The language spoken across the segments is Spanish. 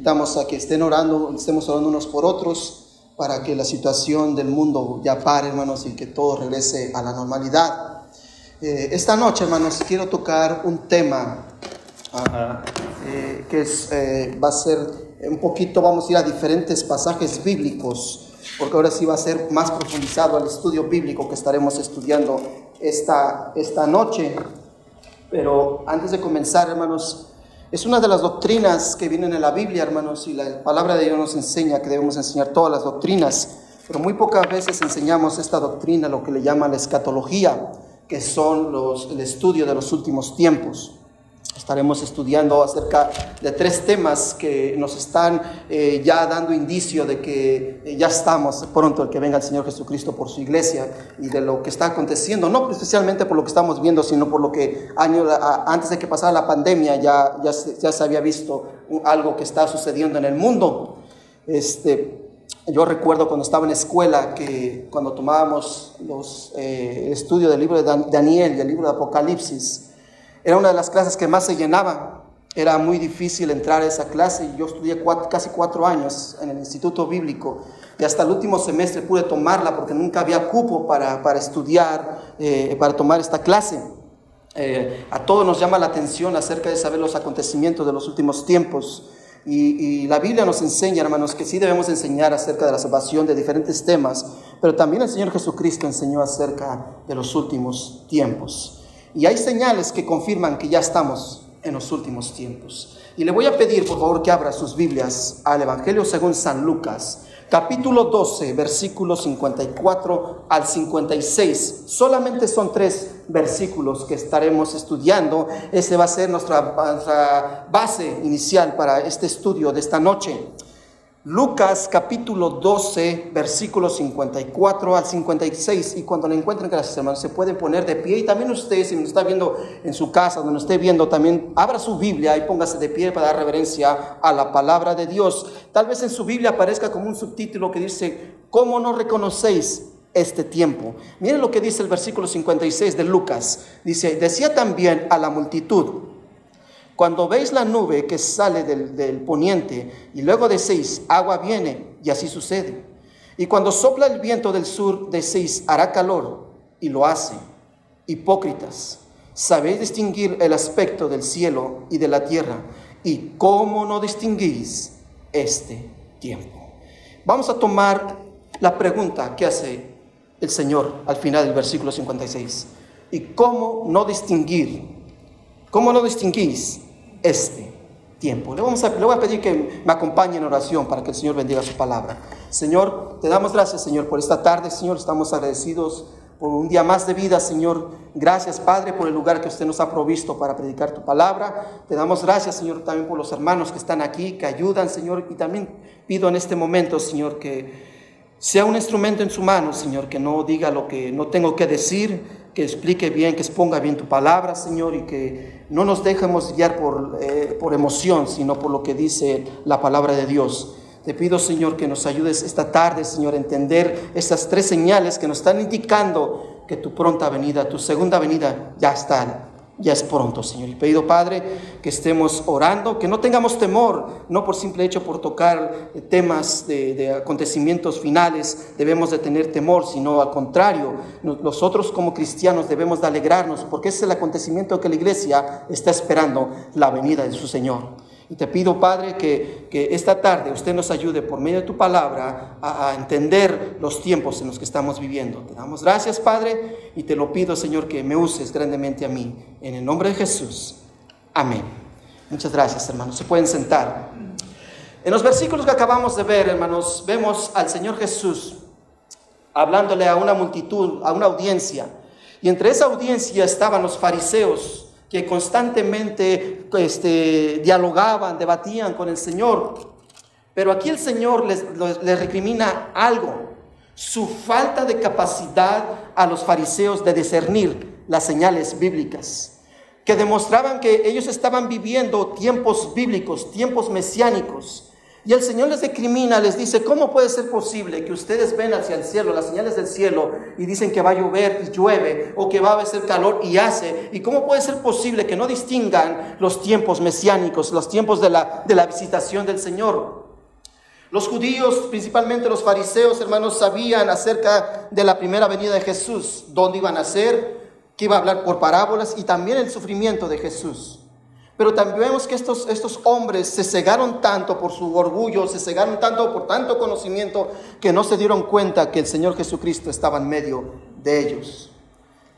invitamos a que estén orando, estemos orando unos por otros para que la situación del mundo ya pare, hermanos, y que todo regrese a la normalidad. Eh, esta noche, hermanos, quiero tocar un tema eh, que es, eh, va a ser un poquito, vamos a ir a diferentes pasajes bíblicos, porque ahora sí va a ser más profundizado el estudio bíblico que estaremos estudiando esta, esta noche. Pero antes de comenzar, hermanos, es una de las doctrinas que vienen en la Biblia, hermanos, y la palabra de Dios nos enseña que debemos enseñar todas las doctrinas, pero muy pocas veces enseñamos esta doctrina, lo que le llama la escatología, que son los, el estudio de los últimos tiempos. Estaremos estudiando acerca de tres temas que nos están eh, ya dando indicio de que eh, ya estamos pronto el que venga el Señor Jesucristo por su iglesia y de lo que está aconteciendo, no especialmente por lo que estamos viendo, sino por lo que año, antes de que pasara la pandemia ya, ya, ya se había visto algo que está sucediendo en el mundo. Este, yo recuerdo cuando estaba en escuela que cuando tomábamos los, eh, el estudio del libro de Daniel y el libro de Apocalipsis, era una de las clases que más se llenaba. Era muy difícil entrar a esa clase y yo estudié casi cuatro años en el Instituto Bíblico y hasta el último semestre pude tomarla porque nunca había cupo para, para estudiar, eh, para tomar esta clase. Eh, a todos nos llama la atención acerca de saber los acontecimientos de los últimos tiempos. Y, y, la Biblia nos enseña, hermanos, que sí debemos enseñar acerca de la salvación de diferentes temas, pero también el Señor Jesucristo enseñó acerca de los últimos tiempos. Y hay señales que confirman que ya estamos en los últimos tiempos. Y le voy a pedir, por favor, que abra sus Biblias al Evangelio según San Lucas, capítulo 12, versículos 54 al 56. Solamente son tres versículos que estaremos estudiando. Ese va a ser nuestra, nuestra base inicial para este estudio de esta noche. Lucas capítulo 12, versículos 54 al 56. Y cuando lo encuentren, gracias hermanos, se pueden poner de pie. Y también usted, si nos está viendo en su casa, donde esté viendo, también abra su Biblia y póngase de pie para dar reverencia a la palabra de Dios. Tal vez en su Biblia aparezca como un subtítulo que dice, ¿cómo no reconocéis este tiempo? Miren lo que dice el versículo 56 de Lucas. Dice, decía también a la multitud, cuando veis la nube que sale del, poniente y luego decís, agua viene, y así sucede. Y cuando sopla el viento del sur, decís, hará calor, y lo hace. Hipócritas, sabéis distinguir el aspecto del cielo y de la tierra, y cómo no distinguís este tiempo. Vamos a tomar la pregunta que hace el Señor al final del versículo 56. ¿Y cómo no distinguir? ¿Cómo no distinguís este tiempo. Le, vamos a, le voy a pedir que me acompañe en oración para que el Señor bendiga su palabra. Señor, te damos gracias, Señor, por esta tarde, Señor. Estamos agradecidos por un día más de vida, Señor. Gracias, Padre, por el lugar que usted nos ha provisto para predicar tu palabra. Te damos gracias, Señor, también por los hermanos que están aquí, que ayudan, Señor. Y también pido en este momento, Señor, que sea un instrumento en su mano, Señor, que no diga lo que no tengo que decir, que explique bien, que exponga bien tu palabra, Señor, y que no nos dejemos guiar por, eh, por emoción, sino por lo que dice la palabra de Dios. Te pido, Señor, que nos ayudes esta tarde, Señor, a entender estas tres señales que nos están indicando que tu pronta venida, tu segunda venida ya está ya es pronto, Señor. Y pedido, Padre, que estemos orando, que no tengamos temor, no por simple hecho por tocar temas de, acontecimientos finales, debemos de tener temor, sino al contrario, nosotros como cristianos debemos de alegrarnos, porque es el acontecimiento que la iglesia está esperando, la venida de su Señor. Y te pido, Padre, que, esta tarde usted nos ayude por medio de tu palabra a, entender los tiempos en los que estamos viviendo. Te damos gracias, Padre, y te lo pido, Señor, que me uses grandemente a mí. En el nombre de Jesús. Amén. Muchas gracias, hermanos. Se pueden sentar. En los versículos que acabamos de ver, hermanos, vemos al Señor Jesús hablándole a una multitud, a una audiencia. Y entre esa audiencia estaban los fariseos que constantemente este, dialogaban, debatían con el Señor. Pero aquí el Señor les, les recrimina algo, su falta de capacidad a los fariseos de discernir las señales bíblicas, que demostraban que ellos estaban viviendo tiempos bíblicos, tiempos mesiánicos, Y el Señor les decrimina, les dice, ¿cómo puede ser posible que ustedes ven hacia el cielo, las señales del cielo, y dicen que va a llover y llueve, o que va a hacer calor y hace? ¿Y cómo puede ser posible que no distingan los tiempos mesiánicos, los tiempos de la, de la visitación del Señor? Los judíos, principalmente los fariseos, hermanos, sabían acerca de la primera venida de Jesús, dónde iban a ser, que iba a hablar por parábolas y también el sufrimiento de Jesús. Pero también vemos que estos, estos hombres se cegaron tanto por su orgullo, se cegaron tanto por tanto conocimiento, que no se dieron cuenta que el Señor Jesucristo estaba en medio de ellos.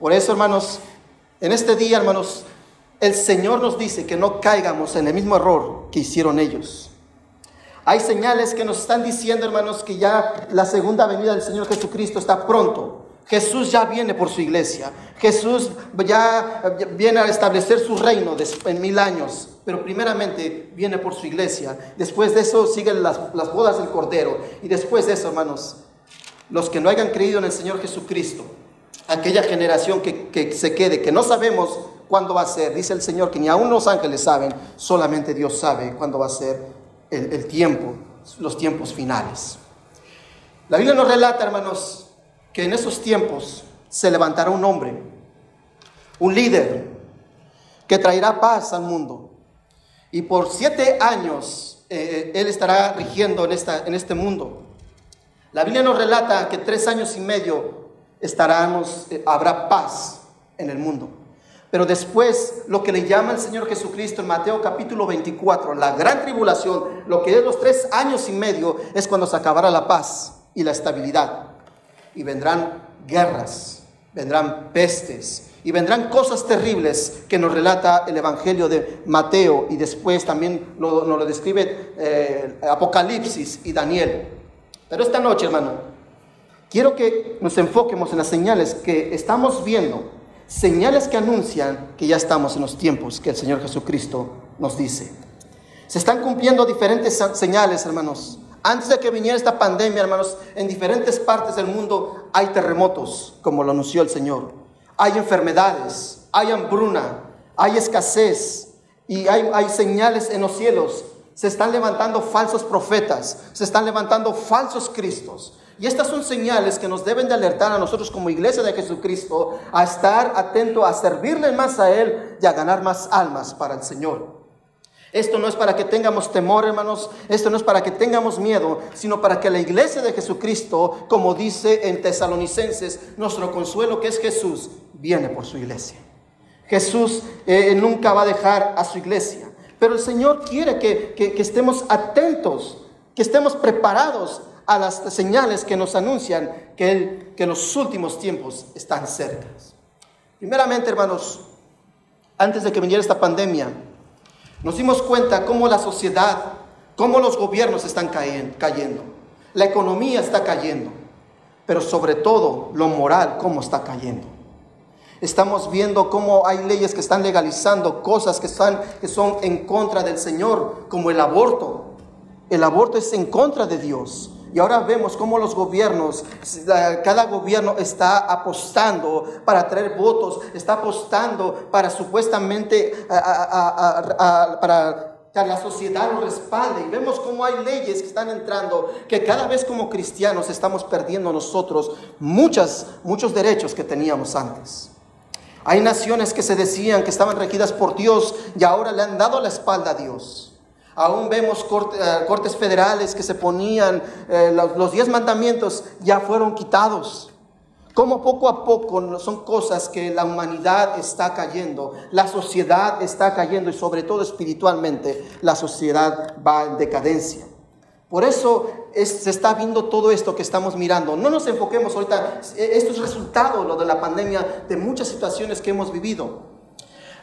Por eso, hermanos, en este día, hermanos, el Señor nos dice que no caigamos en el mismo error que hicieron ellos. Hay señales que nos están diciendo, hermanos, que ya la segunda venida del Señor Jesucristo está pronto. Jesús ya viene por su iglesia. Jesús ya viene a establecer su reino en mil años. Pero primeramente viene por su iglesia. Después de eso siguen las, bodas del Cordero. Y después de eso, hermanos, los que no hayan creído en el Señor Jesucristo, aquella generación que, se quede, que no sabemos cuándo va a ser, dice el Señor que ni aún los ángeles saben, solamente Dios sabe cuándo va a ser el, el tiempo, los tiempos finales. La Biblia nos relata, hermanos, que en esos tiempos se levantará un hombre, un líder, que traerá paz al mundo. Y por siete años eh, él estará rigiendo en, esta, en este mundo. La Biblia nos relata que tres años y medio eh, habrá paz en el mundo. Pero después, lo que le llama el Señor Jesucristo en Mateo capítulo 24, la gran tribulación, lo que es los tres años y medio, es cuando se acabará la paz y la estabilidad y vendrán guerras, vendrán pestes y vendrán cosas terribles que nos relata el Evangelio de Mateo y después también nos lo describe eh, Apocalipsis y Daniel. Pero esta noche, hermano, quiero que nos enfoquemos en las señales que estamos viendo, señales que anuncian que ya estamos en los tiempos que el Señor Jesucristo nos dice. Se están cumpliendo diferentes señales, hermanos. Antes de que viniera esta pandemia, hermanos, en diferentes partes del mundo hay terremotos, como lo anunció el Señor. Hay enfermedades, hay hambruna, hay escasez y hay, señales en los cielos. Se están levantando falsos profetas, se están levantando falsos cristos. Y estas son señales que nos deben de alertar a nosotros como iglesia de Jesucristo a estar atento a servirle más a Él y a ganar más almas para el Señor. Esto no es para que tengamos temor, hermanos, esto no es para que tengamos miedo, sino para que la iglesia de Jesucristo, como dice en Tesalonicenses, nuestro consuelo que es Jesús, viene por su iglesia. Jesús eh, nunca va a dejar a su iglesia, pero el Señor quiere que, que estemos atentos, que estemos preparados a las señales que nos anuncian que, que los últimos tiempos están cerca. Primeramente, hermanos, antes de que viniera esta pandemia, nos dimos cuenta cómo la sociedad, cómo los gobiernos están cayendo, la economía está cayendo, pero sobre todo lo moral, cómo está cayendo. Estamos viendo cómo hay leyes que están legalizando cosas que, están, que son en contra del Señor, como el aborto. El aborto es en contra de Dios. Y ahora vemos cómo los gobiernos, cada gobierno está apostando para traer votos, está apostando para supuestamente para que la sociedad lo respalde. Y vemos cómo hay leyes que están entrando, que cada vez como cristianos estamos perdiendo nosotros muchas, muchos derechos que teníamos antes. Hay naciones que se decían que estaban regidas por Dios y ahora le han dado la espalda a Dios. Aún vemos eh, cortes federales que se ponían, eh, los, diez mandamientos ya fueron quitados. Como poco a poco son cosas que la humanidad está cayendo, la sociedad está cayendo y sobre todo espiritualmente la sociedad va en decadencia. Por eso se está viendo todo esto que estamos mirando. No nos enfoquemos ahorita, esto es resultado lo de la pandemia, de muchas situaciones que hemos vivido.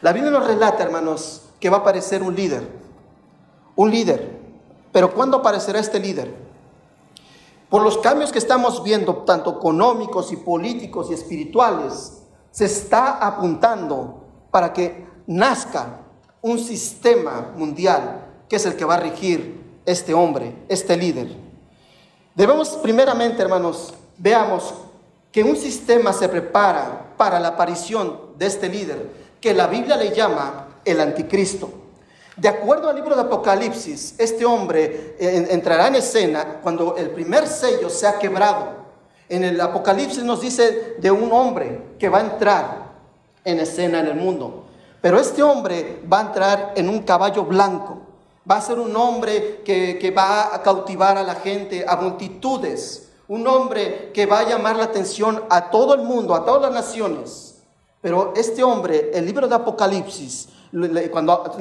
La Biblia nos relata, hermanos, que va a aparecer un líder, un líder. Pero ¿cuándo aparecerá este líder? Por los cambios que estamos viendo, tanto económicos y políticos y espirituales, se está apuntando para que nazca un sistema mundial que es el que va a regir este hombre, este líder. Debemos primeramente, hermanos, veamos que un sistema se prepara para la aparición de este líder, que la Biblia le llama el anticristo. De acuerdo al libro de Apocalipsis, este hombre eh, entrará en escena cuando el primer sello se ha quebrado. En el Apocalipsis nos dice de un hombre que va a entrar en escena en el mundo. Pero este hombre va a entrar en un caballo blanco. Va a ser un hombre que, que, va a cautivar a la gente, a multitudes. Un hombre que va a llamar la atención a todo el mundo, a todas las naciones. Pero este hombre, el libro de Apocalipsis, cuando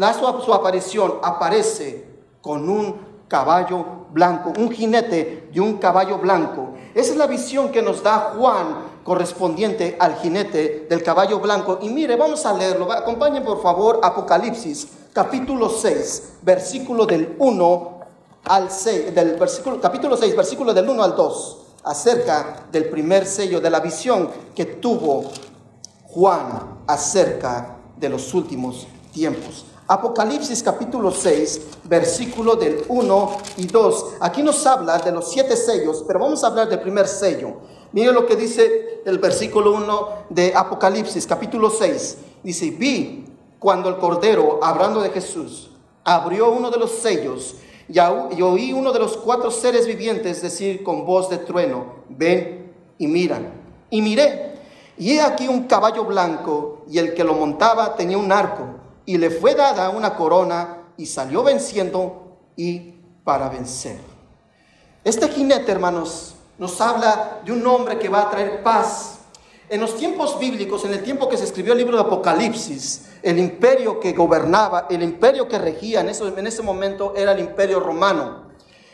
su, aparición, aparece con un caballo blanco, un jinete de un caballo blanco. Esa es la visión que nos da Juan correspondiente al jinete del caballo blanco. Y mire, vamos a leerlo. Acompañen por favor Apocalipsis capítulo 6, versículo del 1 al 6, del versículo, capítulo 6, versículo del 1 al 2, acerca del primer sello, de la visión que tuvo Juan acerca de los últimos tiempos. Apocalipsis capítulo 6, versículo del 1 y 2. Aquí nos habla de los siete sellos, pero vamos a hablar del primer sello. Miren lo que dice el versículo 1 de Apocalipsis capítulo 6. Dice, vi cuando el Cordero, hablando de Jesús, abrió uno de los sellos y, y oí uno de los cuatro seres vivientes decir con voz de trueno, ven y miran. Y miré, y he aquí un caballo blanco, y el que lo montaba tenía un arco y le fue dada una corona y salió venciendo y para vencer. Este jinete, hermanos, nos habla de un hombre que va a traer paz. En los tiempos bíblicos, en el tiempo que se escribió el libro de Apocalipsis, el imperio que gobernaba, el imperio que regía en ese, en ese momento era el imperio romano.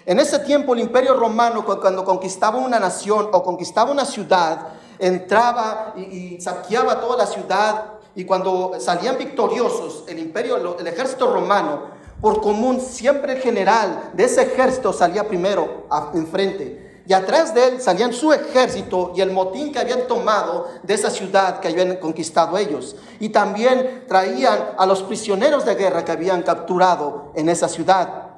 En ese tiempo el imperio romano, cuando conquistaba una nación o conquistaba una ciudad, entraba y saqueaba toda la ciudad y cuando salían victoriosos el imperio, el ejército romano, por común siempre el general de ese ejército salía primero enfrente. Y atrás de él salían su ejército y el motín que habían tomado de esa ciudad que habían conquistado ellos. Y también traían a los prisioneros de guerra que habían capturado en esa ciudad.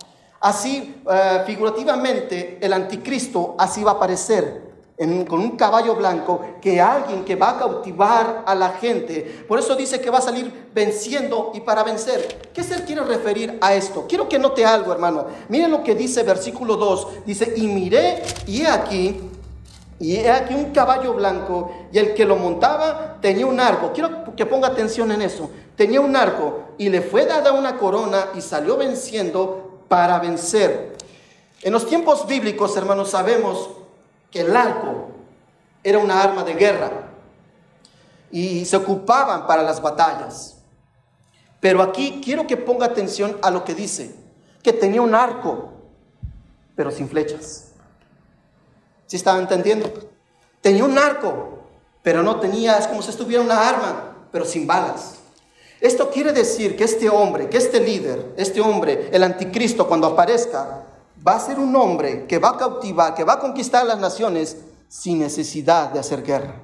Así, eh, figurativamente, el anticristo así va a aparecer con un caballo blanco, que alguien que va a cautivar a la gente. Por eso dice que va a salir venciendo y para vencer. ¿Qué se quiere referir a esto? Quiero que note algo, hermano. Miren lo que dice versículo 2. Dice, y miré y he aquí, y he aquí un caballo blanco, y el que lo montaba tenía un arco. Quiero que ponga atención en eso. Tenía un arco, y le fue dada una corona, y salió venciendo para vencer. En los tiempos bíblicos, hermanos, sabemos que el arco era una arma de guerra y se ocupaban para las batallas. Pero aquí quiero que ponga atención a lo que dice, que tenía un arco, pero sin flechas. ¿Sí estaban entendiendo? Tenía un arco, pero no tenía, es como si estuviera una arma, pero sin balas. Esto quiere decir que este hombre, que este líder, este hombre, el anticristo, cuando aparezca, va a ser un hombre que va a cautivar, que va a conquistar las naciones sin necesidad de hacer guerra.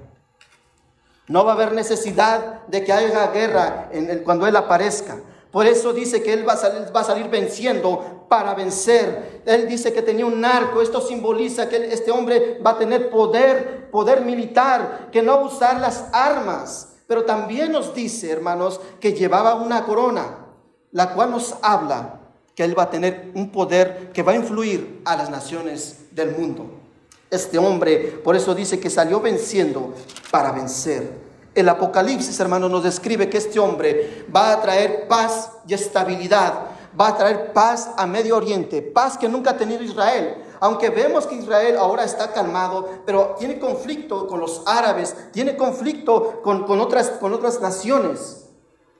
No va a haber necesidad de que haya guerra cuando Él aparezca. Por eso dice que Él va a, salir, venciendo para vencer. Él dice que tenía un arco. Esto simboliza que este hombre va a tener poder, poder militar, que no usar las armas. Pero también nos dice, hermanos, que llevaba una corona, la cual nos habla que Él va a tener un poder que va a influir a las naciones del mundo. Este hombre, por eso dice que salió venciendo para vencer. El Apocalipsis, hermano, nos describe que este hombre va a traer paz y estabilidad, va a traer paz a Medio Oriente, paz que nunca ha tenido Israel. Aunque vemos que Israel ahora está calmado, pero tiene conflicto con los árabes, tiene conflicto con, con otras, con otras naciones.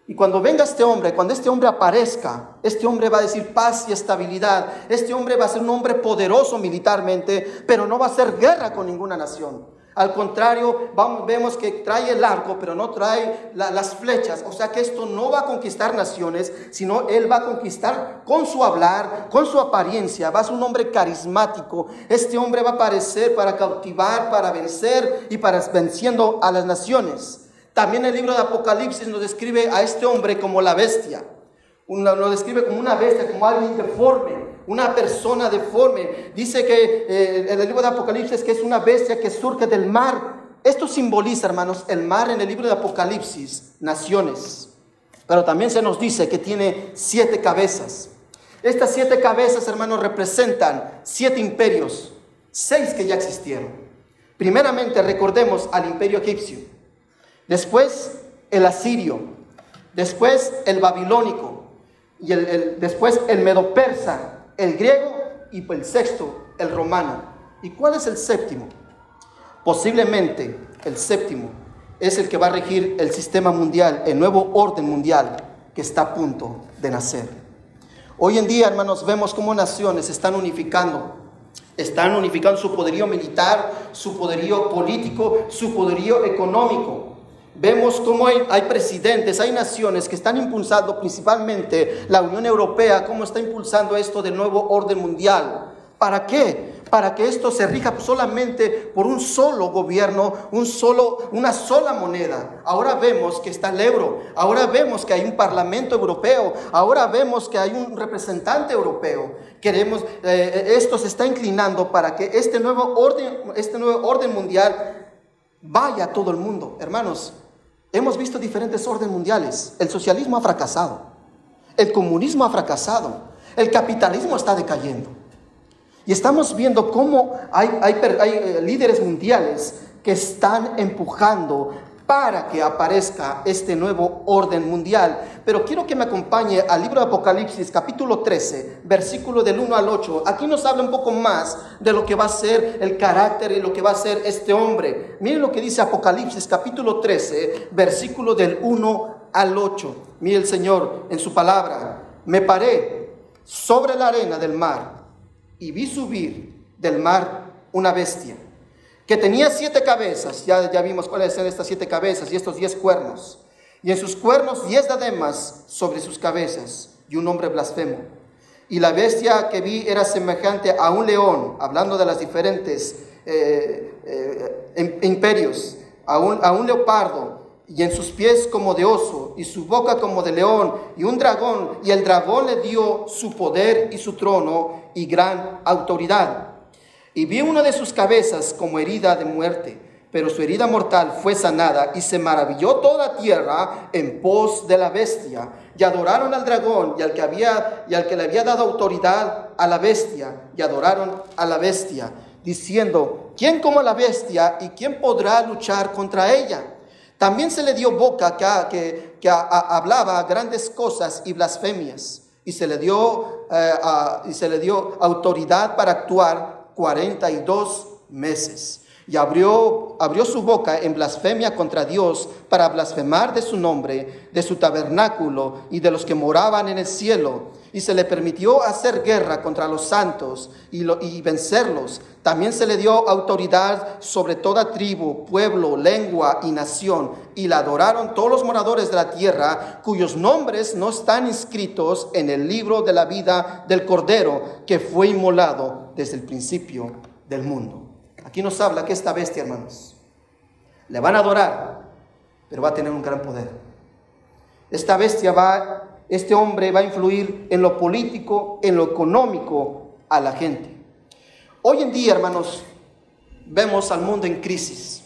Y cuando venga este hombre, cuando este hombre aparezca, este hombre va a decir paz y estabilidad. Este hombre va a ser un hombre poderoso militarmente, pero no va a hacer guerra con ninguna nación. Al contrario, vemos que trae el arco, pero no trae las flechas. O sea que esto no va a conquistar naciones, sino él va a conquistar con su hablar, con su apariencia. Va a ser un hombre carismático. Este hombre va a aparecer para cautivar, para vencer y para venciendo a las naciones. También el libro de Apocalipsis nos describe a este hombre como la bestia. Lo describe como una bestia, como alguien deforme, una persona deforme. Dice que eh, en el libro de Apocalipsis que es una bestia que surge del mar. Esto simboliza, hermanos, el mar en el libro de Apocalipsis, naciones. Pero también se nos dice que tiene siete cabezas. Estas siete cabezas, hermanos, representan siete imperios, seis que ya existieron. Primeramente recordemos al imperio egipcio, después el asirio, después el babilónico, y el, después el medo-persa, el griego y el sexto, el romano. ¿Y cuál es el séptimo? Posiblemente el séptimo es el que va a regir el sistema mundial, el nuevo orden mundial que está a punto de nacer. Hoy en día, hermanos, vemos cómo naciones están unificando. Están unificando su poderío militar, su poderío político, su poderío económico. Vemos cómo hay, hay, presidentes, hay naciones que están impulsando principalmente la Unión Europea, cómo está impulsando esto del nuevo orden mundial. ¿Para qué? Para que esto se rija solamente por un solo gobierno, un solo, una sola moneda. Ahora vemos que está el euro, ahora vemos que hay un parlamento europeo, ahora vemos que hay un representante europeo. Queremos, eh, esto se está inclinando para que este nuevo orden, este nuevo orden mundial vaya a todo el mundo. Hermanos, hemos visto diferentes órdenes mundiales. El socialismo ha fracasado, el comunismo ha fracasado, el capitalismo está decayendo. Y estamos viendo cómo hay, hay, eh, líderes mundiales que están empujando para que aparezca este nuevo orden mundial. Pero quiero que me acompañe al libro de Apocalipsis, capítulo 13, versículo del 1 al 8. Aquí nos habla un poco más de lo que va a ser el carácter y lo que va a ser este hombre. Miren lo que dice Apocalipsis, capítulo 13, versículo del 1 al 8. Mire el Señor en su palabra. Me paré sobre la arena del mar y vi subir del mar una bestia que tenía siete cabezas, ya, ya vimos cuáles son estas siete cabezas y estos diez cuernos, y en sus cuernos diez diademas sobre sus cabezas, y un hombre blasfemo. Y la bestia que vi era semejante a un león, hablando de las diferentes eh, eh, imperios, a un, a un leopardo, y en sus pies como de oso, y su boca como de león, y un dragón, y el dragón le dio su poder y su trono y gran autoridad. Y vi una de sus cabezas como herida de muerte, pero su herida mortal fue sanada, y se maravilló toda tierra en pos de la bestia, y adoraron al dragón y al que había y al que le había dado autoridad a la bestia, y adoraron a la bestia, diciendo, ¿quién como la bestia y quién podrá luchar contra ella? También se le dio boca que, hablaba grandes cosas y blasfemias. Y se le dio, eh, y se le dio autoridad para actuar 42 meses. Y abrió, abrió su boca en blasfemia contra Dios para blasfemar de su nombre, de su tabernáculo y de los que moraban en el cielo y se le permitió hacer guerra contra los santos y, vencerlos. También se le dio autoridad sobre toda tribu, pueblo, lengua y nación, y la adoraron todos los moradores de la tierra, cuyos nombres no están inscritos en el libro de la vida del Cordero, que fue inmolado desde el principio del mundo. Aquí nos habla que esta bestia, hermanos, le van a adorar, pero va a tener un gran poder. Esta bestia va este hombre va a influir en lo político, en lo económico a la gente. Hoy en día, hermanos, vemos al mundo en crisis.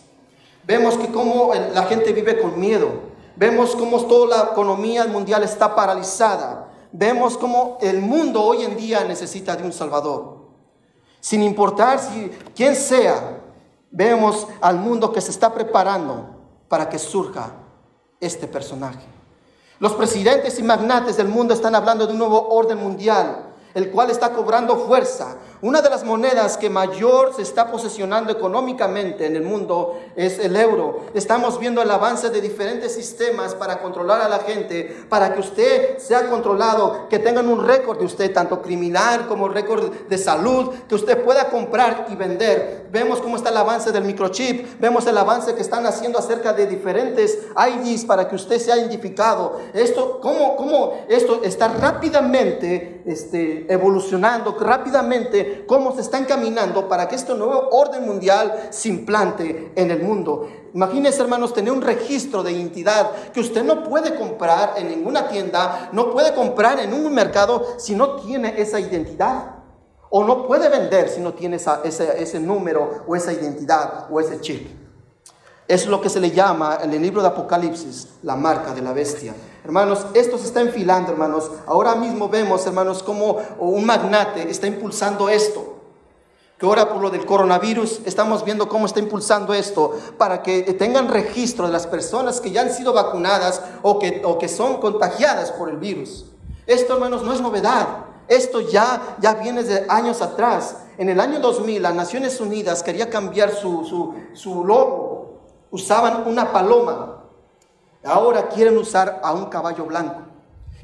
Vemos que cómo la gente vive con miedo. Vemos cómo toda la economía mundial está paralizada. Vemos cómo el mundo hoy en día necesita de un Salvador. Sin importar si, quién sea, vemos al mundo que se está preparando para que surja este personaje. Los presidentes y magnates del mundo están hablando de un nuevo orden mundial, el cual está cobrando fuerza, una de las monedas que mayor se está posesionando económicamente en el mundo es el euro. Estamos viendo el avance de diferentes sistemas para controlar a la gente, para que usted sea controlado, que tengan un récord de usted, tanto criminal como récord de salud, que usted pueda comprar y vender. Vemos cómo está el avance del microchip, vemos el avance que están haciendo acerca de diferentes IDs para que usted sea identificado. Esto, cómo, cómo esto está rápidamente este, evolucionando, rápidamente cómo se está encaminando para que este nuevo orden mundial se implante en el mundo. Imagínense, hermanos, tener un registro de identidad que usted no puede comprar en ninguna tienda, no puede comprar en un mercado si no tiene esa identidad. O no puede vender si no tiene ese número o esa identidad o ese chip. Es lo que se le llama en el libro de Apocalipsis la marca de la bestia. Hermanos, esto se está enfilando, hermanos. Ahora mismo vemos, hermanos, como un magnate está impulsando esto. Que ahora por lo del coronavirus estamos viendo cómo está impulsando esto para que tengan registro de las personas que ya han sido vacunadas o que, o que son contagiadas por el virus. Esto, hermanos, no es novedad. Esto ya, ya viene de años atrás. En el año 2000, las Naciones Unidas quería cambiar su, su, su logo. Usaban una paloma. Ahora quieren usar a un caballo blanco.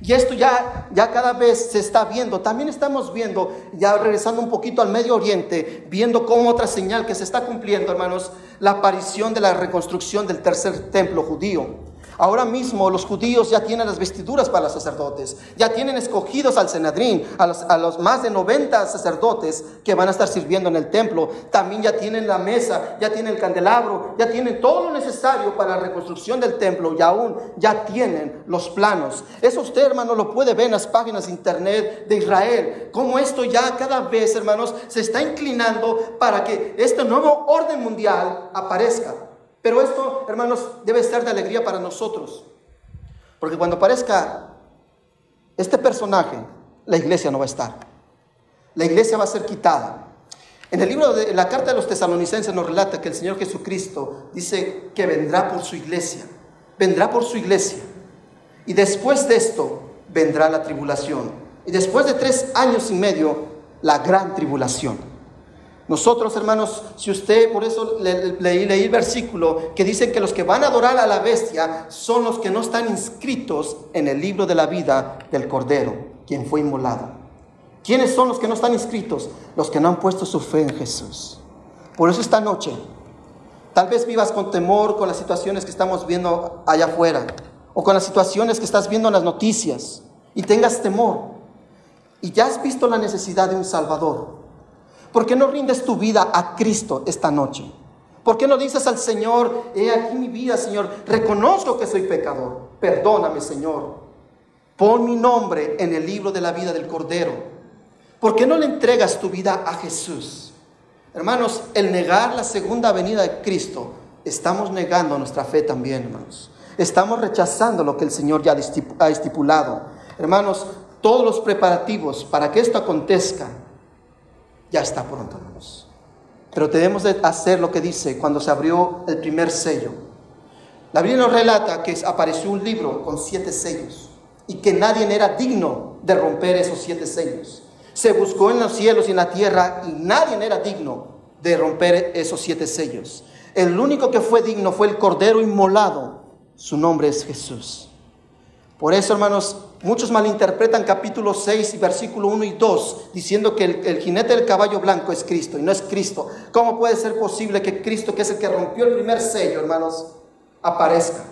Y esto ya, ya cada vez se está viendo. También estamos viendo, ya regresando un poquito al Medio Oriente, viendo como otra señal que se está cumpliendo, hermanos, la aparición de la reconstrucción del tercer templo judío. Ahora mismo los judíos ya tienen las vestiduras para los sacerdotes, ya tienen escogidos al Senadrín, a los, a los, más de 90 sacerdotes que van a estar sirviendo en el templo. También ya tienen la mesa, ya tienen el candelabro, ya tienen todo lo necesario para la reconstrucción del templo y aún ya tienen los planos. Eso usted, hermano, lo puede ver en las páginas de internet de Israel, como esto ya cada vez, hermanos, se está inclinando para que este nuevo orden mundial aparezca. Pero esto, hermanos, debe estar de alegría para nosotros. Porque cuando aparezca este personaje, la iglesia no va a estar. La iglesia va a ser quitada. En el libro de la carta de los tesalonicenses nos relata que el Señor Jesucristo dice que vendrá por su iglesia. Vendrá por su iglesia. Y después de esto vendrá la tribulación. Y después de tres años y medio, la gran tribulación. Nosotros, hermanos, si usted, por eso leí, leí el versículo que dicen que los que van a adorar a la bestia son los que no están inscritos en el libro de la vida del Cordero, quien fue inmolado. ¿Quiénes son los que no están inscritos? Los que no han puesto su fe en Jesús. Por eso esta noche, tal vez vivas con temor con las situaciones que estamos viendo allá afuera, o con las situaciones que estás viendo en las noticias, y tengas temor. Y ya has visto la necesidad de un Salvador. ¿Por qué no rindes tu vida a Cristo esta noche? ¿Por qué no dices al Señor, he aquí mi vida, Señor, reconozco que soy pecador, perdóname, Señor, pon mi nombre en el libro de la vida del Cordero? ¿Por qué no le entregas tu vida a Jesús? Hermanos, el negar la segunda venida de Cristo, estamos negando nuestra fe también, hermanos. Estamos rechazando lo que el Señor ya ha estipulado. Hermanos, todos los preparativos para que esto acontezca ya está pronto, hermanos. Pero debemos de hacer lo que dice cuando se abrió el primer sello. La Biblia nos relata que apareció un libro con siete sellos y que nadie era digno de romper esos siete sellos. Se buscó en los cielos y en la tierra y nadie era digno de romper esos siete sellos. El único que fue digno fue el Cordero inmolado. Su nombre es Jesús. Por eso, hermanos, muchos malinterpretan capítulo 6 y versículo 1 y 2, diciendo que el, jinete del caballo blanco es Cristo y no es Cristo. ¿Cómo puede ser posible que Cristo, que es el que rompió el primer sello, hermanos, aparezca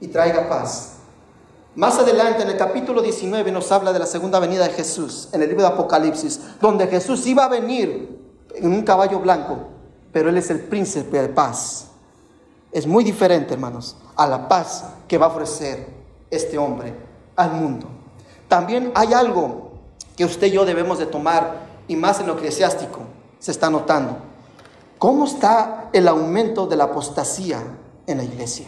y traiga paz? Más adelante, en el capítulo 19, nos habla de la segunda venida de Jesús, en el libro de Apocalipsis, donde Jesús iba a venir en un caballo blanco, pero Él es el príncipe de paz. Es muy diferente, hermanos, a la paz que va a ofrecer este hombre al mundo. También hay algo que usted y yo debemos de tomar, y más en lo eclesiástico, se está notando. ¿Cómo está el aumento de la apostasía en la iglesia?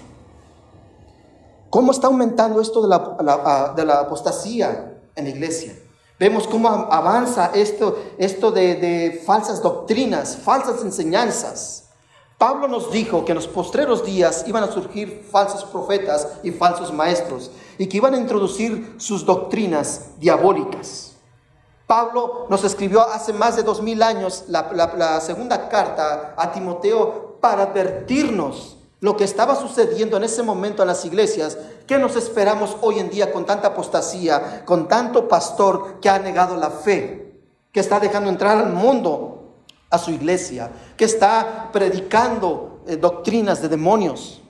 ¿Cómo está aumentando esto de la, de la apostasía en la iglesia? Vemos cómo avanza esto, esto de, de falsas doctrinas, falsas enseñanzas. Pablo nos dijo que en los postreros días iban a surgir falsos profetas y falsos maestros y que iban a introducir sus doctrinas diabólicas. Pablo nos escribió hace más de dos mil años la, segunda carta a Timoteo para advertirnos lo que estaba sucediendo en ese momento en las iglesias, que nos esperamos hoy en día con tanta apostasía, con tanto pastor que ha negado la fe, que está dejando entrar al mundo a su iglesia, que está predicando eh, doctrinas de demonios.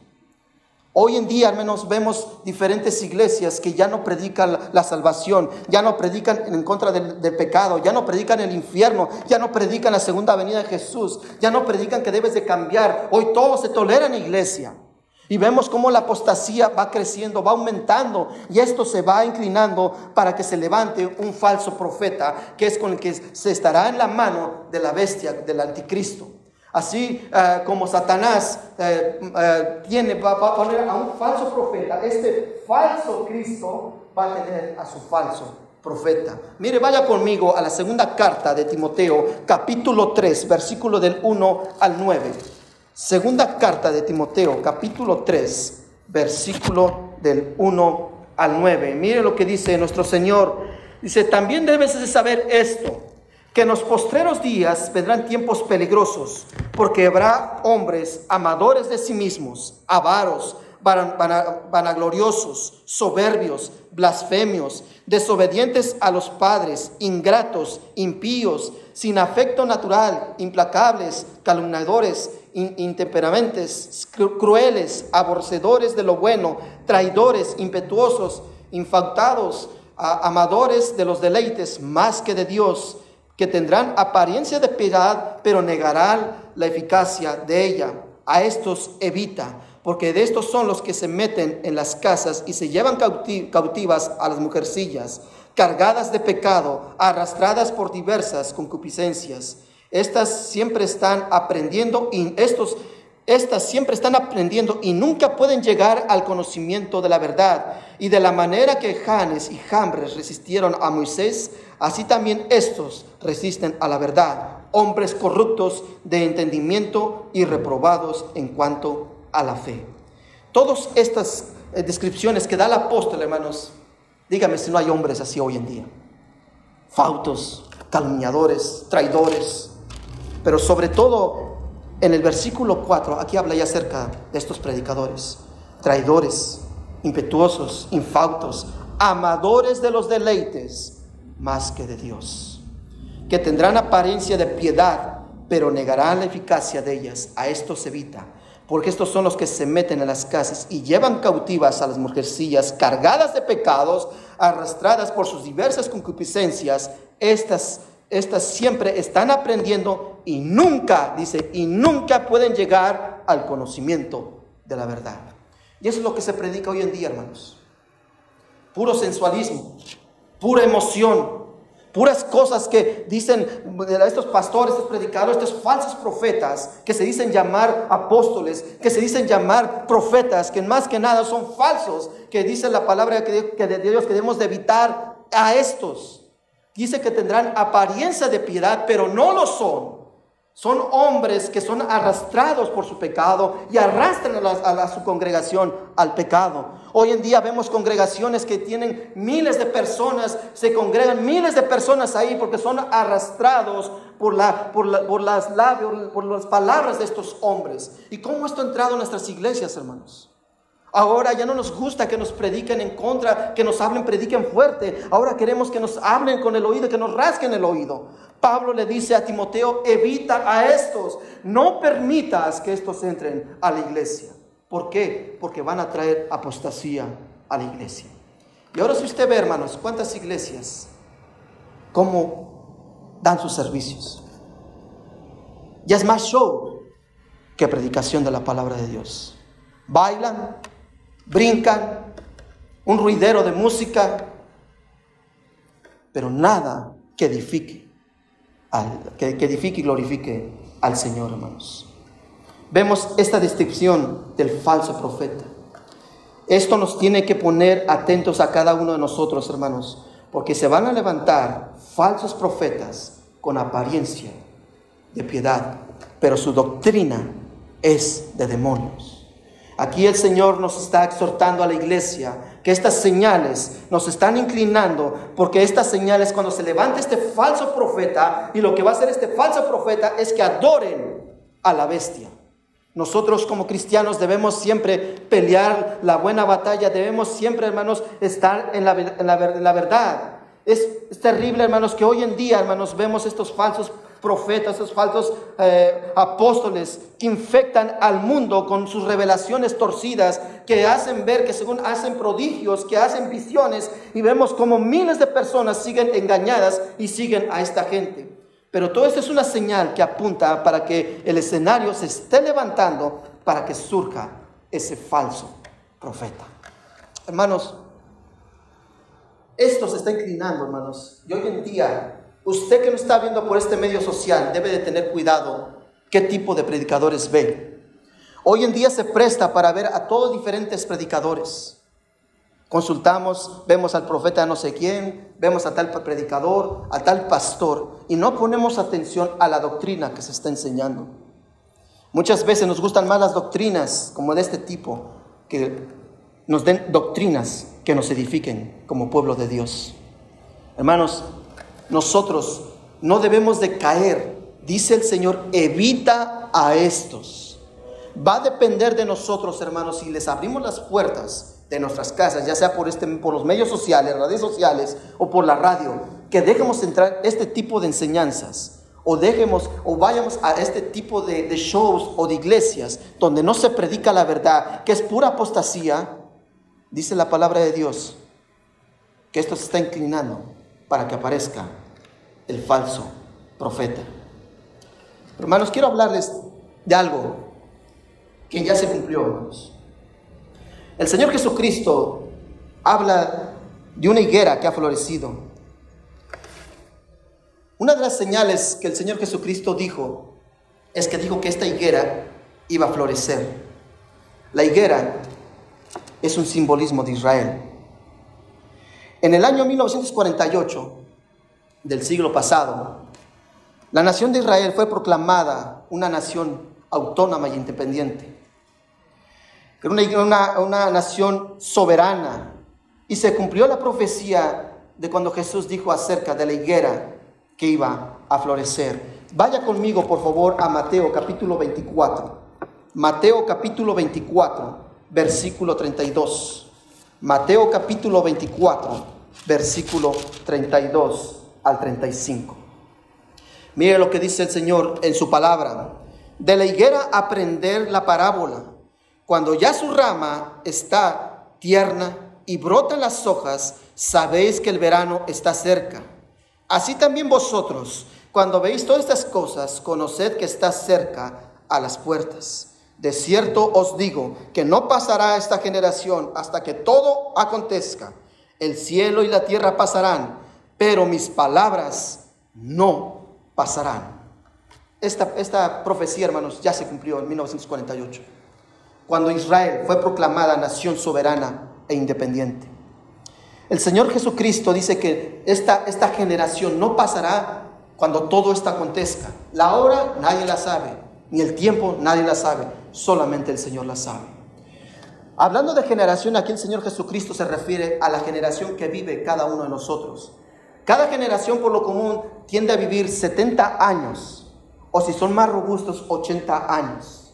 Hoy en día al menos vemos diferentes iglesias que ya no predican la, salvación, ya no predican en contra del, pecado, ya no predican el infierno, ya no predican la segunda venida de Jesús, ya no predican que debes de cambiar. Hoy todo se tolera en iglesia. Y vemos cómo la apostasía va creciendo, va aumentando y esto se va inclinando para que se levante un falso profeta que es con el que se estará en la mano de la bestia, del anticristo. Así eh, como Satanás eh, eh, tiene, va, va, a poner a un falso profeta, este falso Cristo va a tener a su falso profeta. Mire, vaya conmigo a la segunda carta de Timoteo, capítulo 3, versículo del 1 al 9. Segunda carta de Timoteo, capítulo 3, versículo del 1 al 9. Mire lo que dice nuestro Señor. Dice, también debes de saber esto que en los postreros días vendrán tiempos peligrosos, porque habrá hombres amadores de sí mismos, avaros, vanagloriosos, soberbios, blasfemios, desobedientes a los padres, ingratos, impíos, sin afecto natural, implacables, calumniadores, intemperamentes, crueles, aborrecedores de lo bueno, traidores, impetuosos, infautados, amadores de los deleites más que de Dios que tendrán apariencia de piedad, pero negarán la eficacia de ella. A estos evita, porque de estos son los que se meten en las casas y se llevan cautivas a las mujercillas, cargadas de pecado, arrastradas por diversas concupiscencias. Estas siempre están aprendiendo y estos estas siempre están aprendiendo y nunca pueden llegar al conocimiento de la verdad. Y de la manera que Janes y Jambres resistieron a Moisés, así también estos resisten a la verdad. Hombres corruptos de entendimiento y reprobados en cuanto a la fe. Todas estas eh, descripciones que da el apóstol, hermanos, dígame si no hay hombres así hoy en día. Fautos, calumniadores, traidores, pero sobre todo en el versículo 4, aquí habla ya acerca de estos predicadores, traidores, impetuosos, infautos, amadores de los deleites más que de Dios, que tendrán apariencia de piedad, pero negarán la eficacia de ellas. A estos evita, porque estos son los que se meten en las casas y llevan cautivas a las mujercillas cargadas de pecados, arrastradas por sus diversas concupiscencias. Estas estas siempre están aprendiendo y nunca, dice, y nunca pueden llegar al conocimiento de la verdad. Y eso es lo que se predica hoy en día, hermanos. Puro sensualismo, pura emoción, puras cosas que dicen estos pastores, estos predicadores, estos falsos profetas que se dicen llamar apóstoles, que se dicen llamar profetas, que más que nada son falsos, que dice la palabra de Dios que debemos de evitar a estos. Dice que tendrán apariencia de piedad, pero no lo son. Son hombres que son arrastrados por su pecado y arrastran a, su congregación al pecado. Hoy en día vemos congregaciones que tienen miles de personas, se congregan miles de personas ahí porque son arrastrados por, la, por, por las labios, por las palabras de estos hombres. ¿Y cómo esto ha entrado en nuestras iglesias, hermanos? Ahora ya no nos gusta que nos prediquen en contra, que nos hablen, prediquen fuerte. Ahora queremos que nos hablen con el oído, que nos rasquen el oído. Pablo le dice a Timoteo, evita a estos, no permitas que estos entren a la iglesia. ¿Por qué? Porque van a traer apostasía a la iglesia. Y ahora si usted ve, hermanos, cuántas iglesias, cómo dan sus servicios. Ya es más show que predicación de la palabra de Dios. Bailan, brincan, un ruidero de música, pero nada que edifique, que, edifique y glorifique al Señor, hermanos. Vemos esta descripción del falso profeta. Esto nos tiene que poner atentos a cada uno de nosotros, hermanos, porque se van a levantar falsos profetas con apariencia de piedad, pero su doctrina es de demonios. Aquí el Señor nos está exhortando a la iglesia que estas señales nos están inclinando, porque estas señales cuando se levante este falso profeta, y lo que va a hacer este falso profeta es que adoren a la bestia. Nosotros como cristianos debemos siempre pelear la buena batalla, debemos siempre, hermanos, estar en la, en la verdad. Es, es, terrible, hermanos, que hoy en día, hermanos, vemos estos falsos profetas, esos falsos eh, apóstoles que infectan al mundo con sus revelaciones torcidas, que hacen ver que según hacen prodigios, que hacen visiones, y vemos como miles de personas siguen engañadas y siguen a esta gente. Pero todo esto es una señal que apunta para que el escenario se esté levantando para que surja ese falso profeta. Hermanos, esto se está inclinando, hermanos. Y hoy en día Usted que no está viendo por este medio social debe de tener cuidado qué tipo de predicadores ve. Hoy en día se presta para ver a todos diferentes predicadores. Consultamos, vemos al profeta no sé quién, vemos a tal predicador, a tal pastor, y no ponemos atención a la doctrina que se está enseñando. Muchas veces nos gustan más las doctrinas como de este tipo, que nos den doctrinas que nos edifiquen como pueblo de Dios. Hermanos, nosotros no debemos de caer, dice el Señor, evita a estos. Va a depender de nosotros, hermanos, si les abrimos las puertas de nuestras casas, ya sea por, este, por los medios sociales, redes sociales o por la radio, que dejemos entrar este tipo de enseñanzas o dejemos o vayamos a este tipo de, de shows o de iglesias donde no se predica la verdad, que es pura apostasía, dice la palabra de Dios, que esto se está inclinando para que aparezca el falso profeta. Hermanos, quiero hablarles de algo que ya se cumplió, hermanos. El Señor Jesucristo habla de una higuera que ha florecido. Una de las señales que el Señor Jesucristo dijo es que dijo que esta higuera iba a florecer. La higuera es un simbolismo de Israel. En el año 1948 del siglo pasado, la nación de Israel fue proclamada una nación autónoma y independiente. Era una, una, nación soberana. Y se cumplió la profecía de cuando Jesús dijo acerca de la higuera que iba a florecer. Vaya conmigo, por favor, a Mateo capítulo 24. Mateo capítulo 24, versículo 32. Mateo capítulo 24, versículo 32 al 35. Mire lo que dice el Señor en su palabra. De la higuera aprender la parábola. Cuando ya su rama está tierna y brotan las hojas, sabéis que el verano está cerca. Así también vosotros, cuando veis todas estas cosas, conoced que está cerca a las puertas. De cierto os digo que no pasará esta generación hasta que todo acontezca. El cielo y la tierra pasarán, pero mis palabras no pasarán. Esta, esta profecía, hermanos, ya se cumplió en 1948 cuando Israel fue proclamada nación soberana e independiente. El Señor Jesucristo dice que esta, esta generación no pasará cuando todo esto acontezca. La hora nadie la sabe, ni el tiempo nadie la sabe, solamente el Señor la sabe. Hablando de generación, aquí el Señor Jesucristo se refiere a la generación que vive cada uno de nosotros. Cada generación por lo común tiende a vivir 70 años, o si son más robustos, 80 años.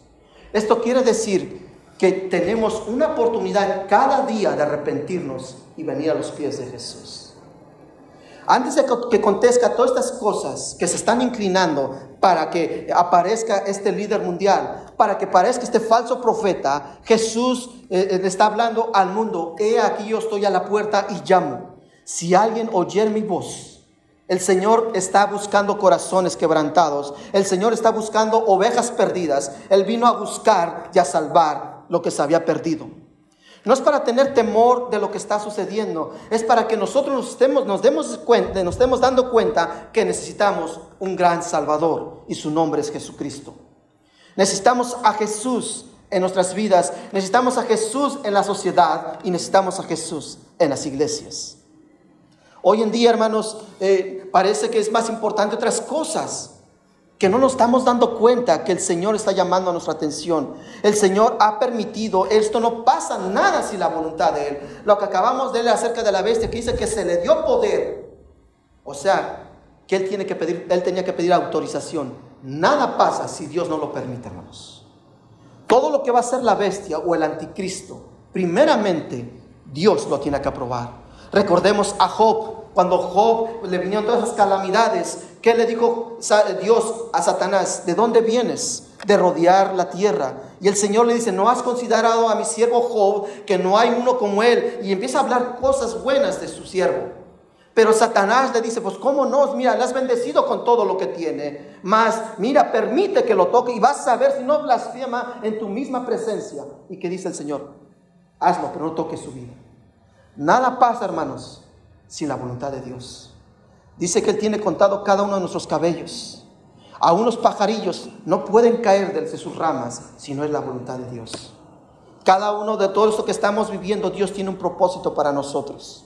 Esto quiere decir que tenemos una oportunidad cada día de arrepentirnos y venir a los pies de Jesús. Antes de que contezca todas estas cosas que se están inclinando para que aparezca este líder mundial, para que aparezca este falso profeta, Jesús eh, eh, está hablando al mundo, he aquí yo estoy a la puerta y llamo. Si alguien oye mi voz el Señor está buscando corazones quebrantados. El Señor está buscando ovejas perdidas. Él vino a buscar y a salvar lo que se había perdido. No es para tener temor de lo que está sucediendo, es para que nosotros nos, estemos, nos demos cuenta, nos estemos dando cuenta que necesitamos un gran Salvador y su nombre es Jesucristo. Necesitamos a Jesús en nuestras vidas, necesitamos a Jesús en la sociedad y necesitamos a Jesús en las iglesias. Hoy en día, hermanos, eh, parece que es más importante otras cosas, que no nos estamos dando cuenta que el Señor está llamando a nuestra atención. El Señor ha permitido, esto no pasa nada sin la voluntad de Él. Lo que acabamos de leer acerca de la bestia, que dice que se le dio poder. O sea, que Él, tiene que pedir, él tenía que pedir autorización. Nada pasa si Dios no lo permite, hermanos. Todo lo que va a hacer la bestia o el anticristo, primeramente Dios lo tiene que aprobar. Recordemos a Job, cuando Job le vinieron todas esas calamidades, ¿qué le dijo Dios a Satanás? ¿De dónde vienes? De rodear la tierra. Y el Señor le dice, ¿no has considerado a mi siervo Job que no hay uno como él? Y empieza a hablar cosas buenas de su siervo. Pero Satanás le dice, pues cómo no, mira, le has bendecido con todo lo que tiene. Mas, mira, permite que lo toque y vas a ver si no blasfema en tu misma presencia. ¿Y qué dice el Señor? Hazlo, pero no toques su vida. Nada pasa, hermanos, sin la voluntad de Dios. Dice que Él tiene contado cada uno de nuestros cabellos. A unos pajarillos no pueden caer desde sus ramas si no es la voluntad de Dios. Cada uno de todo esto que estamos viviendo, Dios tiene un propósito para nosotros.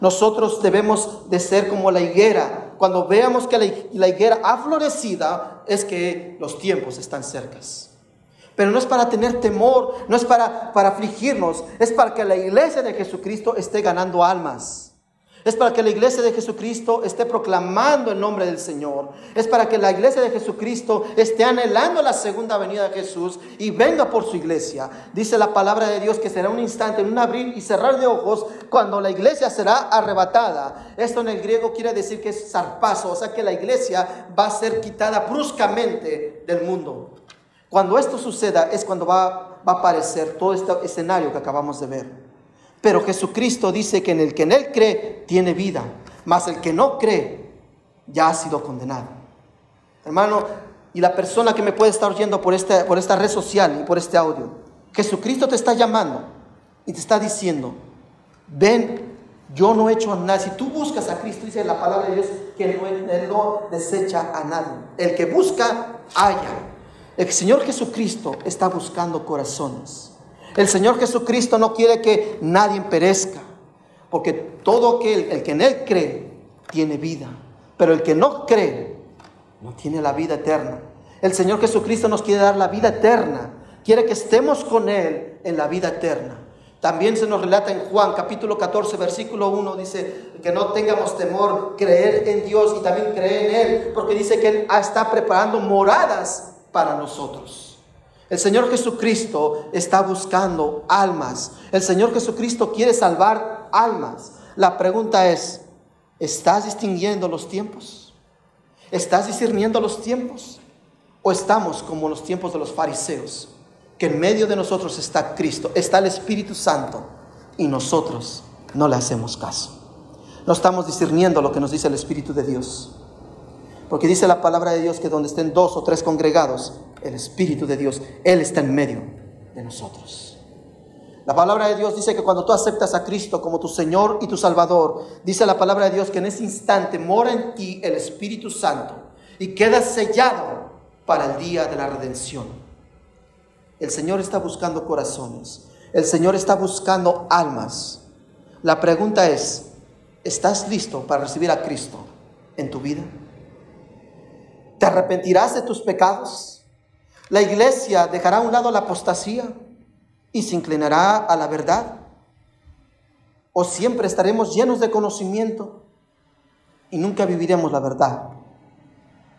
Nosotros debemos de ser como la higuera. Cuando veamos que la higuera ha florecido, es que los tiempos están cercas. Pero no es para tener temor, no es para, para afligirnos, es para que la iglesia de Jesucristo esté ganando almas. Es para que la iglesia de Jesucristo esté proclamando el nombre del Señor. Es para que la iglesia de Jesucristo esté anhelando la segunda venida de Jesús y venga por su iglesia. Dice la palabra de Dios que será un instante, en un abrir y cerrar de ojos, cuando la iglesia será arrebatada. Esto en el griego quiere decir que es zarpazo, o sea que la iglesia va a ser quitada bruscamente del mundo. Cuando esto suceda es cuando va, va a aparecer todo este escenario que acabamos de ver. Pero Jesucristo dice que en el que en Él cree tiene vida, mas el que no cree ya ha sido condenado. Hermano, y la persona que me puede estar oyendo por esta, por esta red social y por este audio, Jesucristo te está llamando y te está diciendo, ven, yo no he hecho a nadie. Si tú buscas a Cristo, dice la palabra de Dios, que Él no desecha a nadie. El que busca, haya. El Señor Jesucristo está buscando corazones. El Señor Jesucristo no quiere que nadie perezca, porque todo aquel, el que en Él cree, tiene vida. Pero el que no cree, no tiene la vida eterna. El Señor Jesucristo nos quiere dar la vida eterna. Quiere que estemos con Él en la vida eterna. También se nos relata en Juan capítulo 14, versículo 1, dice que no tengamos temor, creer en Dios y también creer en Él, porque dice que Él está preparando moradas para nosotros. El Señor Jesucristo está buscando almas. El Señor Jesucristo quiere salvar almas. La pregunta es, ¿estás distinguiendo los tiempos? ¿Estás discerniendo los tiempos? ¿O estamos como los tiempos de los fariseos? Que en medio de nosotros está Cristo, está el Espíritu Santo y nosotros no le hacemos caso. No estamos discerniendo lo que nos dice el Espíritu de Dios. Porque dice la palabra de Dios que donde estén dos o tres congregados, el Espíritu de Dios, Él está en medio de nosotros. La palabra de Dios dice que cuando tú aceptas a Cristo como tu Señor y tu Salvador, dice la palabra de Dios que en ese instante mora en ti el Espíritu Santo y queda sellado para el día de la redención. El Señor está buscando corazones. El Señor está buscando almas. La pregunta es, ¿estás listo para recibir a Cristo en tu vida? ¿Te arrepentirás de tus pecados? La iglesia dejará a un lado la apostasía y se inclinará a la verdad. O siempre estaremos llenos de conocimiento y nunca viviremos la verdad.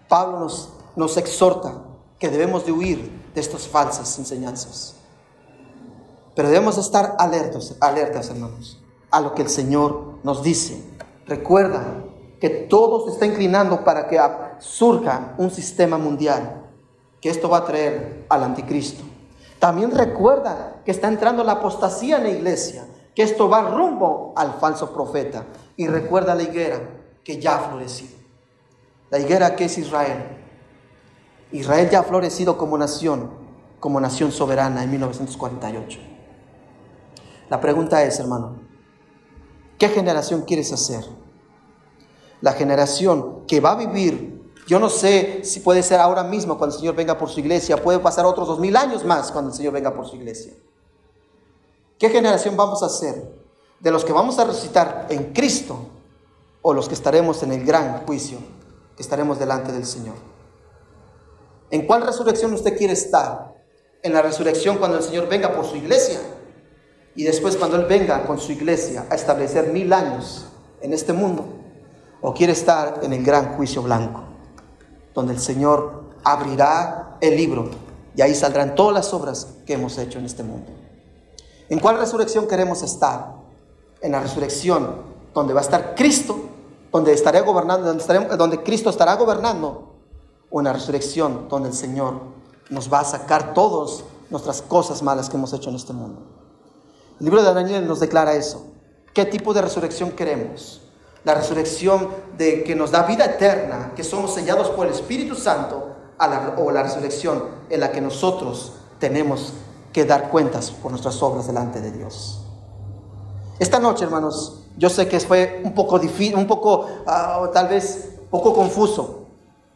Pablo nos, nos exhorta que debemos de huir de estas falsas enseñanzas. Pero debemos estar alertos, alertas, hermanos, a lo que el Señor nos dice. Recuerda que todo se está inclinando para que surja un sistema mundial que esto va a traer al anticristo. También recuerda que está entrando la apostasía en la iglesia, que esto va rumbo al falso profeta. Y recuerda la higuera que ya ha florecido. La higuera que es Israel. Israel ya ha florecido como nación, como nación soberana en 1948. La pregunta es, hermano, ¿qué generación quieres hacer? La generación que va a vivir yo no sé si puede ser ahora mismo cuando el Señor venga por su iglesia, puede pasar otros dos mil años más cuando el Señor venga por su iglesia. ¿Qué generación vamos a ser? ¿De los que vamos a resucitar en Cristo o los que estaremos en el gran juicio, que estaremos delante del Señor? ¿En cuál resurrección usted quiere estar? ¿En la resurrección cuando el Señor venga por su iglesia? Y después cuando Él venga con su iglesia a establecer mil años en este mundo? ¿O quiere estar en el gran juicio blanco? donde el Señor abrirá el libro y ahí saldrán todas las obras que hemos hecho en este mundo. ¿En cuál resurrección queremos estar? En la resurrección donde va a estar Cristo, donde estaré gobernando, donde, Cristo estará gobernando, o en la resurrección donde el Señor nos va a sacar todas nuestras cosas malas que hemos hecho en este mundo. El libro de Daniel nos declara eso. ¿Qué tipo de resurrección queremos? La resurrección de que nos da vida eterna, que somos sellados por el Espíritu Santo, o la resurrección en la que nosotros tenemos que dar cuentas por nuestras obras delante de Dios. Esta noche, hermanos, yo sé que fue un poco difícil, un poco, ah, tal vez, poco confuso,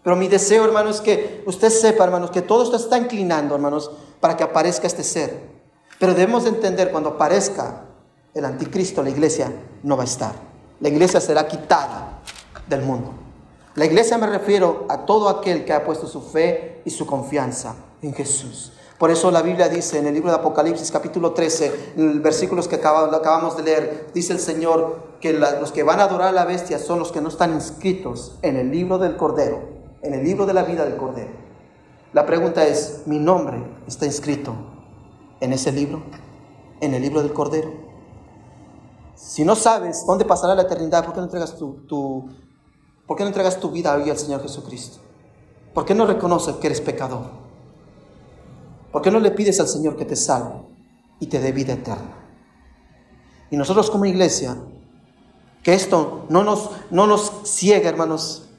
Pero mi deseo, hermanos, es que usted sepa, hermanos, que todo esto está inclinando, hermanos, para que aparezca este ser. Pero debemos entender cuando aparezca el anticristo, la iglesia no va a estar. La iglesia será quitada del mundo. La iglesia me refiero a todo aquel que ha puesto su fe y su confianza en Jesús. Por eso la Biblia dice en el libro de Apocalipsis capítulo 13, en los versículos que acabamos de leer, dice el Señor que los que van a adorar a la bestia son los que no están inscritos en el libro del Cordero, en el libro de la vida del Cordero. La pregunta es, ¿mi nombre está inscrito en ese libro? ¿En el libro del Cordero? Si no sabes dónde pasará la eternidad, ¿por qué no entregas tu, ¿por qué no entregas tu vida hoy al Señor Jesucristo? ¿Por qué no reconoces que eres pecador? ¿Por qué no le pides al Señor que te salve y te dé vida eterna? Y nosotros como iglesia, que esto no nos, no nos ciegue, hermanos,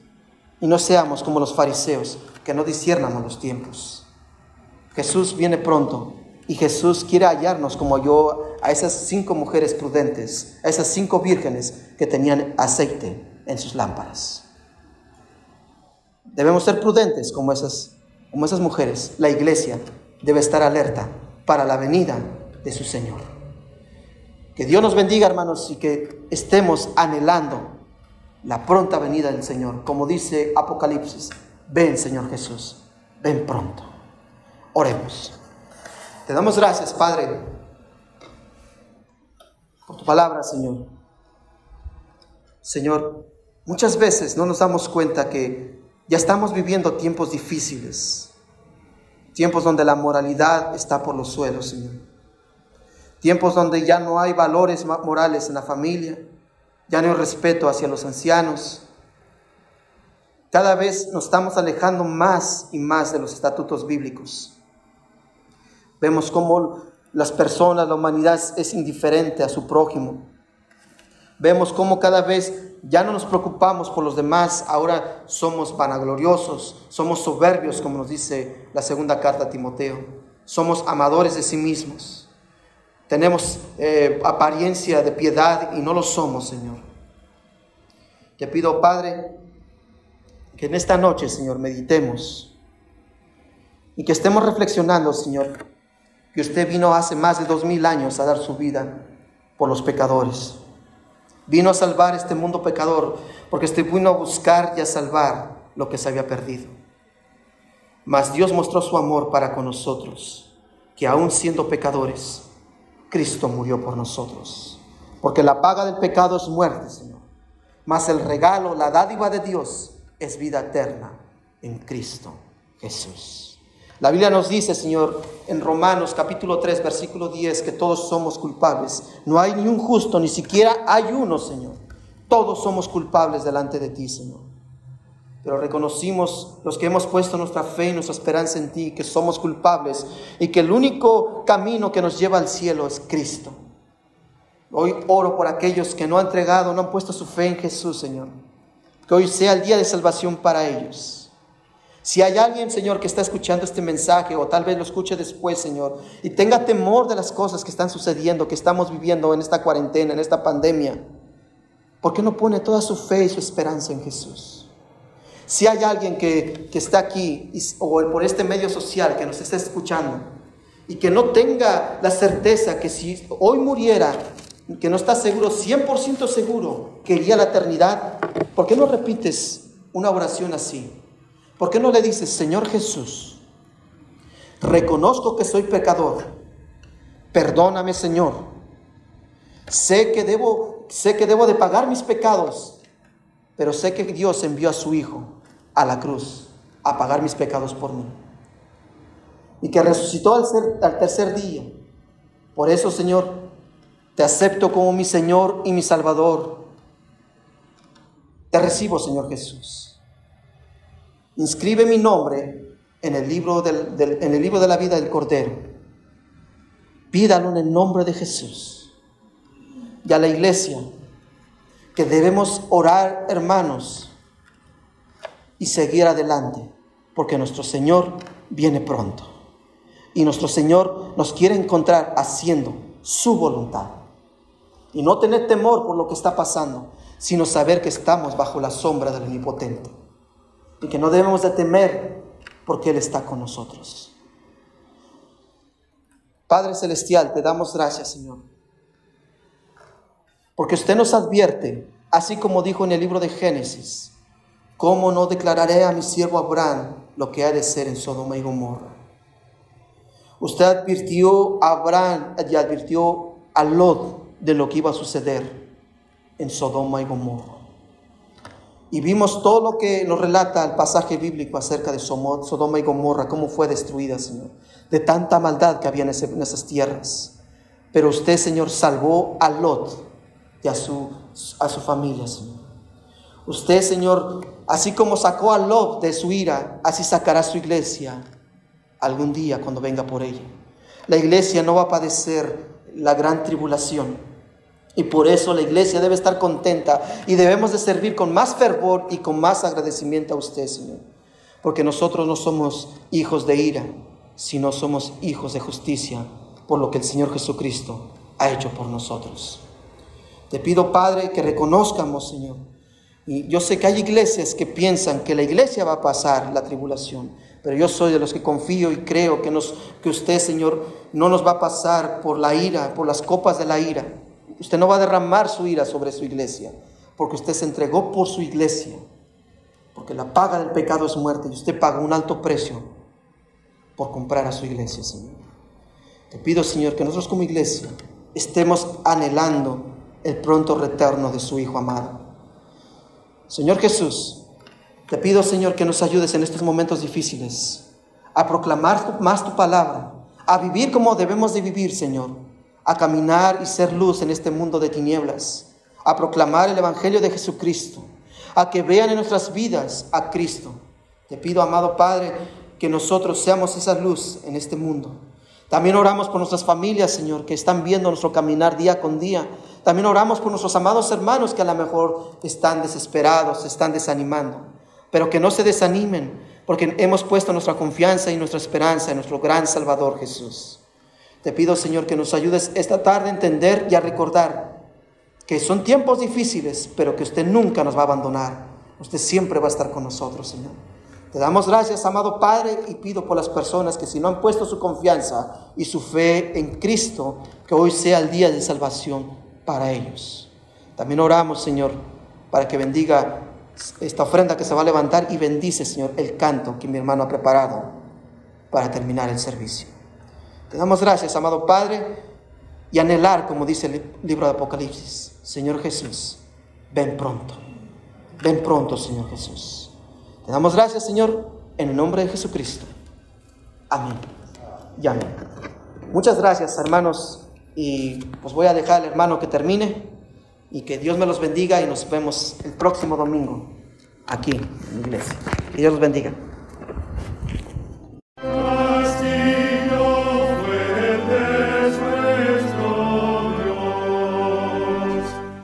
y no seamos como los fariseos, que no disciernamos los tiempos. Jesús viene pronto y Jesús quiere hallarnos como yo a esas cinco mujeres prudentes, a esas cinco vírgenes que tenían aceite en sus lámparas. Debemos ser prudentes como esas, como esas mujeres. La iglesia debe estar alerta para la venida de su Señor. Que Dios nos bendiga, hermanos, y que estemos anhelando la pronta venida del Señor. Como dice Apocalipsis, ven Señor Jesús, ven pronto. Oremos. Te damos gracias, Padre, por tu palabra, Señor. Señor, muchas veces no nos damos cuenta que ya estamos viviendo tiempos difíciles Tiempos donde la moralidad está por los suelos, Señor. Tiempos donde ya no hay valores morales en la familia, ya no hay respeto hacia los ancianos. Cada vez nos estamos alejando más y más de los estatutos bíblicos. Vemos cómo las personas, la humanidad es indiferente a su prójimo. Vemos cómo cada vez ya no nos preocupamos por los demás, ahora somos vanagloriosos, somos soberbios, como nos dice la segunda carta a Timoteo. Somos amadores de sí mismos. Tenemos eh, apariencia de piedad y no lo somos, Señor. Te pido, Padre, que en esta noche, Señor, meditemos y que estemos reflexionando, Señor, que usted vino hace más de dos mil años a dar su vida por los pecadores. Vino a salvar este mundo pecador, porque este vino a buscar y a salvar lo que se había perdido. Mas Dios mostró su amor para con nosotros, que aún siendo pecadores, Cristo murió por nosotros. Porque la paga del pecado es muerte, Señor. Mas el regalo, la dádiva de Dios es vida eterna en Cristo Jesús. La Biblia nos dice, Señor, en Romanos capítulo 3, versículo 10, que todos somos culpables. No hay ni un justo, ni siquiera hay uno, Señor. Todos somos culpables delante de ti, Señor. Pero reconocimos los que hemos puesto nuestra fe y nuestra esperanza en ti, que somos culpables y que el único camino que nos lleva al cielo es Cristo. Hoy oro por aquellos que no han entregado, no han puesto su fe en Jesús, Señor. Que hoy sea el día de salvación para ellos. Si hay alguien, Señor, que está escuchando este mensaje o tal vez lo escuche después, Señor, y tenga temor de las cosas que están sucediendo, que estamos viviendo en esta cuarentena, en esta pandemia, ¿por qué no pone toda su fe y su esperanza en Jesús? Si hay alguien que, está aquí o por este medio social que nos está escuchando y que no tenga la certeza que si hoy muriera, que no está seguro, 100% seguro que iría a la eternidad, ¿por qué no repites una oración así? ¿Por qué no le dices, Señor Jesús, reconozco que soy pecador, perdóname Señor, sé que debo, sé que debo de pagar mis pecados, pero sé que Dios envió a su Hijo a la cruz a pagar mis pecados por mí y que resucitó al, al tercer día. Por eso, Señor, te acepto como mi Señor y mi Salvador. Te recibo, Señor Jesús inscribe mi nombre en el libro, del, en el libro de la vida del Cordero. Pídalo en el nombre de Jesús. Y a la iglesia, que debemos orar, hermanos, y seguir adelante, porque nuestro Señor viene pronto. Y nuestro Señor nos quiere encontrar haciendo su voluntad. Y no tener temor por lo que está pasando, sino saber que estamos bajo la sombra del Omnipotente y que no debemos de temer porque Él está con nosotros. Padre Celestial, te damos gracias, Señor, porque usted nos advierte, así como dijo en el libro de Génesis, ¿cómo no declararé a mi siervo Abraham lo que ha de ser en Sodoma y Gomorra? Usted advirtió a Abraham y advirtió a Lot de lo que iba a suceder en Sodoma y Gomorra. Y vimos todo lo que nos relata el pasaje bíblico acerca de Sodoma y Gomorra, cómo fue destruida, Señor, de tanta maldad que había en, esas tierras. Pero usted, Señor, salvó a Lot y a su, a su familia, Señor. Usted, Señor, así como sacó a Lot de su ira, así sacará su iglesia algún día cuando venga por ella. La iglesia no va a padecer la gran tribulación y por eso la iglesia debe estar contenta y debemos de servir con más fervor y con más agradecimiento a usted, Señor. Porque nosotros no somos hijos de ira, sino somos hijos de justicia por lo que el Señor Jesucristo ha hecho por nosotros. Te pido, Padre, que reconozcamos, Señor. Y yo sé que hay iglesias que piensan que la iglesia va a pasar la tribulación, pero yo soy de los que confío y creo que, nos, que usted, Señor, no nos va a pasar por la ira, por las copas de la ira, Usted no va a derramar su ira sobre su iglesia, porque usted se entregó por su iglesia, porque la paga del pecado es muerte y usted paga un alto precio por comprar a su iglesia, Señor. Te pido, Señor, que nosotros como iglesia estemos anhelando el pronto retorno de su Hijo amado. Señor Jesús, te pido, Señor, que nos ayudes en estos momentos difíciles a proclamar más tu palabra, a vivir como debemos de vivir, Señor a caminar y ser luz en este mundo de tinieblas, a proclamar el Evangelio de Jesucristo, a que vean en nuestras vidas a Cristo. Te pido, amado Padre, que nosotros seamos esa luz en este mundo. También oramos por nuestras familias, Señor, que están viendo nuestro caminar día con día. También oramos por nuestros amados hermanos que a lo mejor están desesperados, están desanimando, pero que no se desanimen, porque hemos puesto nuestra confianza y nuestra esperanza en nuestro gran Salvador Jesús. Te pido, Señor, que nos ayudes esta tarde a entender y a recordar que son tiempos difíciles, pero que usted nunca nos va a abandonar. Usted siempre va a estar con nosotros, Señor. Te damos gracias, amado Padre, y pido por las personas que si no han puesto su confianza y su fe en Cristo, que hoy sea el día de salvación para ellos. También oramos, Señor, para que bendiga esta ofrenda que se va a levantar y bendice, Señor, el canto que mi hermano ha preparado para terminar el servicio. Te damos gracias, amado Padre, y anhelar, como dice el libro de Apocalipsis, Señor Jesús, ven pronto, ven pronto, Señor Jesús. Te damos gracias, Señor, en el nombre de Jesucristo. Amén. Y amén. Muchas gracias, hermanos, y pues voy a dejar al hermano que termine y que Dios me los bendiga y nos vemos el próximo domingo aquí en la iglesia. Que Dios los bendiga.